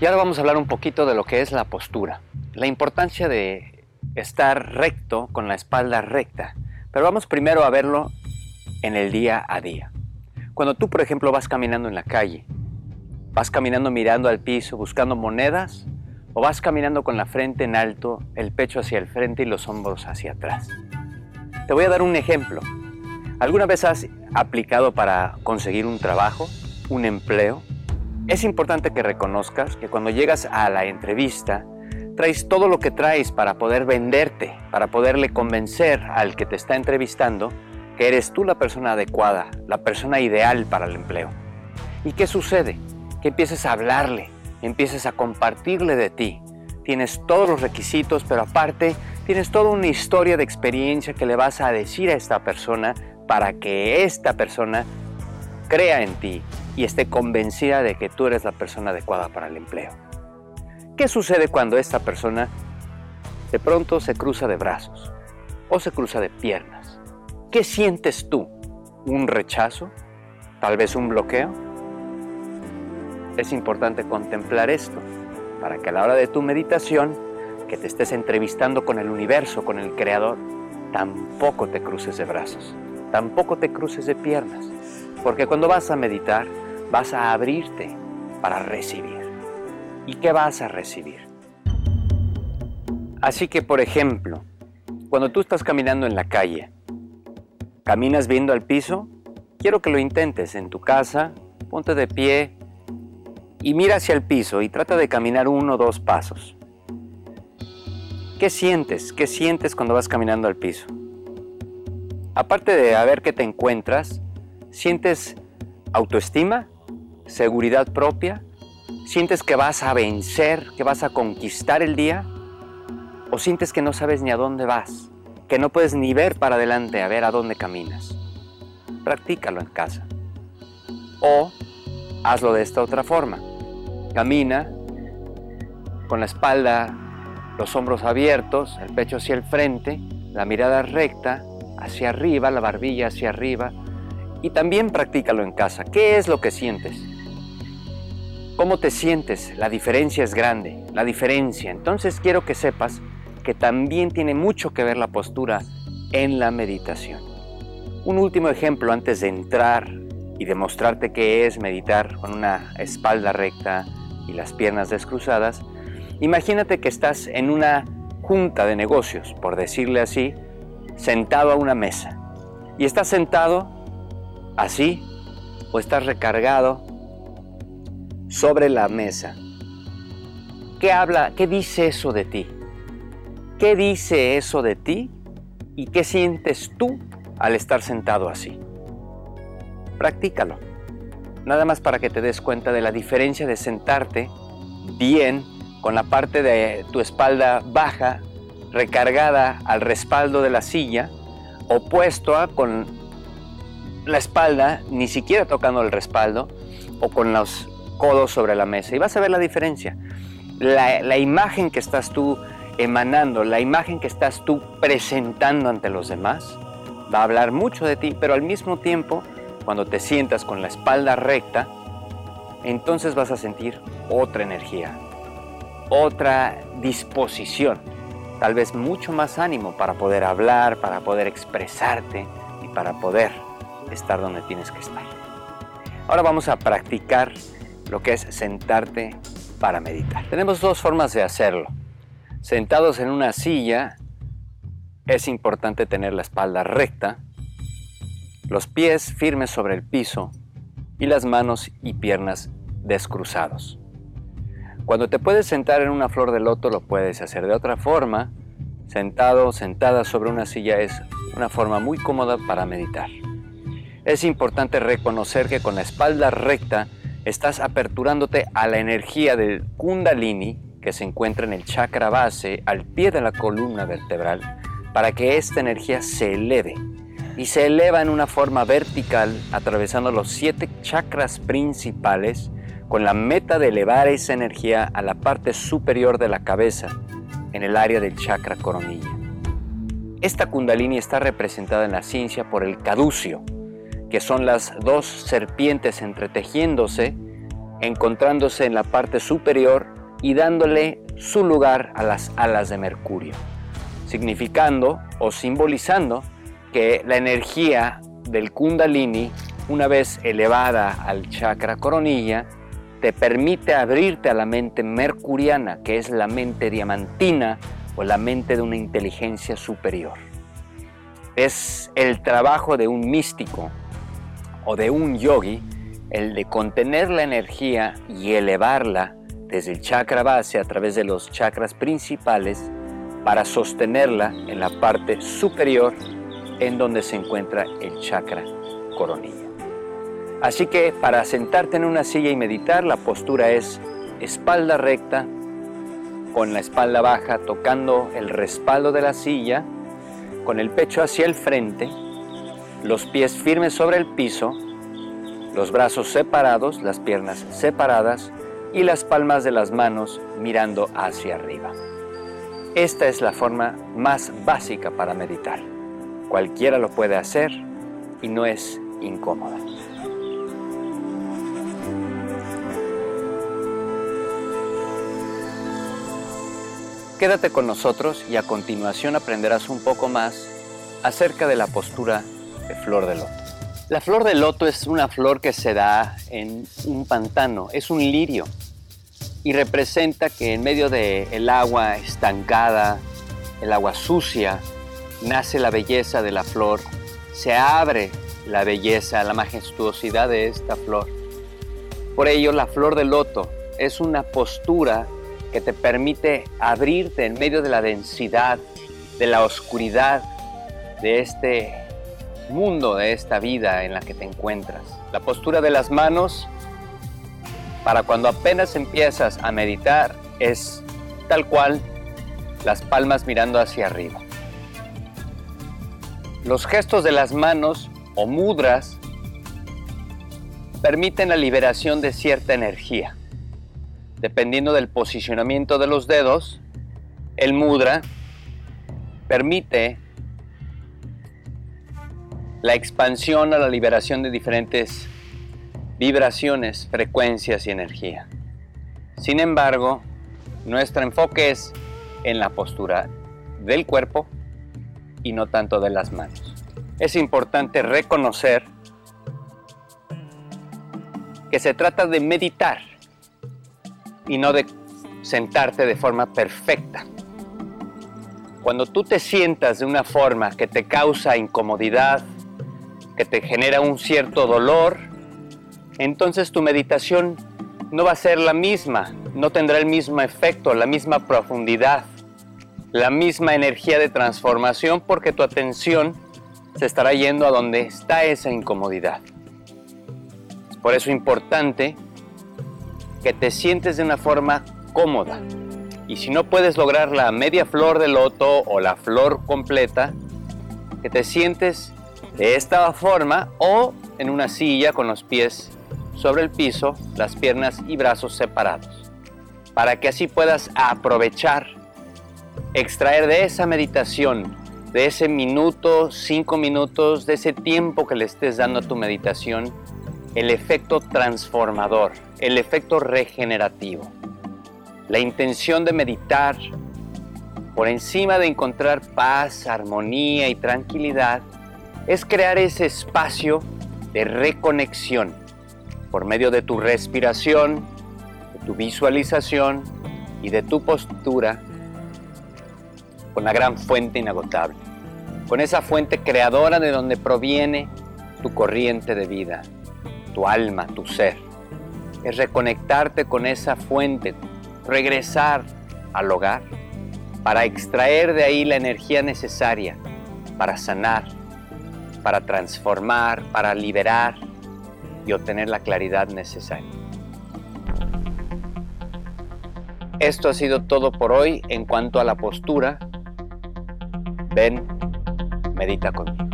Y ahora vamos a hablar un poquito de lo que es la postura, la importancia de estar recto con la espalda recta. Pero vamos primero a verlo en el día a día. Cuando tú, por ejemplo, vas caminando en la calle, vas caminando mirando al piso, buscando monedas, o vas caminando con la frente en alto, el pecho hacia el frente y los hombros hacia atrás. Te voy a dar un ejemplo. ¿Alguna vez has aplicado para conseguir un trabajo, un empleo? Es importante que reconozcas que cuando llegas a la entrevista, traes todo lo que traes para poder venderte, para poderle convencer al que te está entrevistando que eres tú la persona adecuada, la persona ideal para el empleo. ¿Y qué sucede? Que empieces a hablarle, empieces a compartirle de ti. Tienes todos los requisitos, pero aparte tienes toda una historia de experiencia que le vas a decir a esta persona para que esta persona crea en ti y esté convencida de que tú eres la persona adecuada para el empleo. ¿Qué sucede cuando esta persona de pronto se cruza de brazos o se cruza de piernas? ¿Qué sientes tú? ¿Un rechazo? ¿Tal vez un bloqueo? Es importante contemplar esto para que a la hora de tu meditación, que te estés entrevistando con el universo, con el Creador, tampoco te cruces de brazos tampoco te cruces de piernas, porque cuando vas a meditar vas a abrirte para recibir. ¿Y qué vas a recibir? Así que, por ejemplo, cuando tú estás caminando en la calle, caminas viendo al piso, quiero que lo intentes en tu casa, ponte de pie y mira hacia el piso y trata de caminar uno o dos pasos. ¿Qué sientes? ¿Qué sientes cuando vas caminando al piso? aparte de a ver qué te encuentras, ¿sientes autoestima? ¿Seguridad propia? ¿Sientes que vas a vencer, que vas a conquistar el día? ¿O sientes que no sabes ni a dónde vas? Que no puedes ni ver para adelante a ver a dónde caminas. Practícalo en casa. O hazlo de esta otra forma. Camina con la espalda, los hombros abiertos, el pecho hacia el frente, la mirada recta, hacia arriba, la barbilla hacia arriba. Y también practícalo en casa. ¿Qué es lo que sientes? ¿Cómo te sientes? La diferencia es grande, la diferencia. Entonces quiero que sepas que también tiene mucho que ver la postura en la meditación. Un último ejemplo antes de entrar y demostrarte qué es meditar con una espalda recta y las piernas descruzadas. Imagínate que estás en una junta de negocios, por decirle así, sentado a una mesa. Y estás sentado así o estás recargado sobre la mesa. ¿Qué habla? ¿Qué dice eso de ti? ¿Qué dice eso de ti? ¿Y qué sientes tú al estar sentado así? Practícalo. Nada más para que te des cuenta de la diferencia de sentarte bien con la parte de tu espalda baja recargada al respaldo de la silla, opuesto a con la espalda ni siquiera tocando el respaldo o con los codos sobre la mesa. Y vas a ver la diferencia. La, imagen que estás tú emanando, la imagen que estás tú presentando ante los demás, va a hablar mucho de ti, pero al mismo tiempo, cuando te sientas con la espalda recta, entonces vas a sentir otra energía, otra disposición tal vez mucho más ánimo para poder hablar, para poder expresarte y para poder estar donde tienes que estar. Ahora vamos a practicar lo que es sentarte para meditar. Tenemos dos formas de hacerlo. Sentados en una silla es importante tener la espalda recta, los pies firmes sobre el piso y las manos y piernas descruzados. Cuando te puedes sentar en una flor de loto lo puedes hacer de otra forma. Sentado o sentada sobre una silla es una forma muy cómoda para meditar. Es importante reconocer que con la espalda recta estás aperturándote a la energía del kundalini que se encuentra en el chakra base al pie de la columna vertebral para que esta energía se eleve y se eleva en una forma vertical atravesando los siete chakras principales con la meta de elevar esa energía a la parte superior de la cabeza, en el área del chakra coronilla. Esta kundalini está representada en la ciencia por el caducio, que son las dos serpientes entretejiéndose encontrándose en la parte superior y dándole su lugar a las alas de Mercurio, significando o simbolizando que la energía del kundalini, una vez elevada al chakra coronilla, te permite abrirte a la mente mercuriana, que es la mente diamantina o la mente de una inteligencia superior. Es el trabajo de un místico o de un yogi el de contener la energía y elevarla desde el chakra base a través de los chakras principales para sostenerla en la parte superior en donde se encuentra el chakra coronilla. Así que para sentarte en una silla y meditar, la postura es espalda recta, con la espalda baja tocando el respaldo de la silla, con el pecho hacia el frente, los pies firmes sobre el piso, los brazos separados, las piernas separadas y las palmas de las manos mirando hacia arriba. Esta es la forma más básica para meditar. Cualquiera lo puede hacer y no es incómoda. Quédate con nosotros y a continuación aprenderás un poco más acerca de la postura de flor de loto. La flor de loto es una flor que se da en un pantano, es un lirio y representa que en medio del agua estancada, el agua sucia, nace la belleza de la flor, se abre la belleza, la majestuosidad de esta flor. Por ello, la flor de loto es una postura que te permite abrirte en medio de la densidad, de la oscuridad de este mundo, de esta vida en la que te encuentras. La postura de las manos, para cuando apenas empiezas a meditar, es tal cual las palmas mirando hacia arriba. Los gestos de las manos o mudras permiten la liberación de cierta energía. Dependiendo del posicionamiento de los dedos, el mudra permite la expansión o la liberación de diferentes vibraciones, frecuencias y energía. Sin embargo, nuestro enfoque es en la postura del cuerpo y no tanto de las manos. Es importante reconocer que se trata de meditar y no de sentarte de forma perfecta. Cuando tú te sientas de una forma que te causa incomodidad, que te genera un cierto dolor, entonces tu meditación no va a ser la misma, no tendrá el mismo efecto, la misma profundidad la misma energía de transformación porque tu atención se estará yendo a donde está esa incomodidad. por eso importante que te sientes de una forma cómoda. Y si no puedes lograr la media flor de loto o la flor completa, que te sientes de esta forma o en una silla con los pies sobre el piso, las piernas y brazos separados, para que así puedas aprovechar extraer de esa meditación, de ese minuto, cinco minutos, de ese tiempo que le estés dando a tu meditación, el efecto transformador, el efecto regenerativo. La intención de meditar, por encima de encontrar paz, armonía y tranquilidad, es crear ese espacio de reconexión por medio de tu respiración, de tu visualización y de tu postura con la gran fuente inagotable, con esa fuente creadora de donde proviene tu corriente de vida, tu alma, tu ser. Es reconectarte con esa fuente, regresar al hogar para extraer de ahí la energía necesaria para sanar, para transformar, para liberar y obtener la claridad necesaria. Esto ha sido todo por hoy en cuanto a la postura Ven, medita conmigo.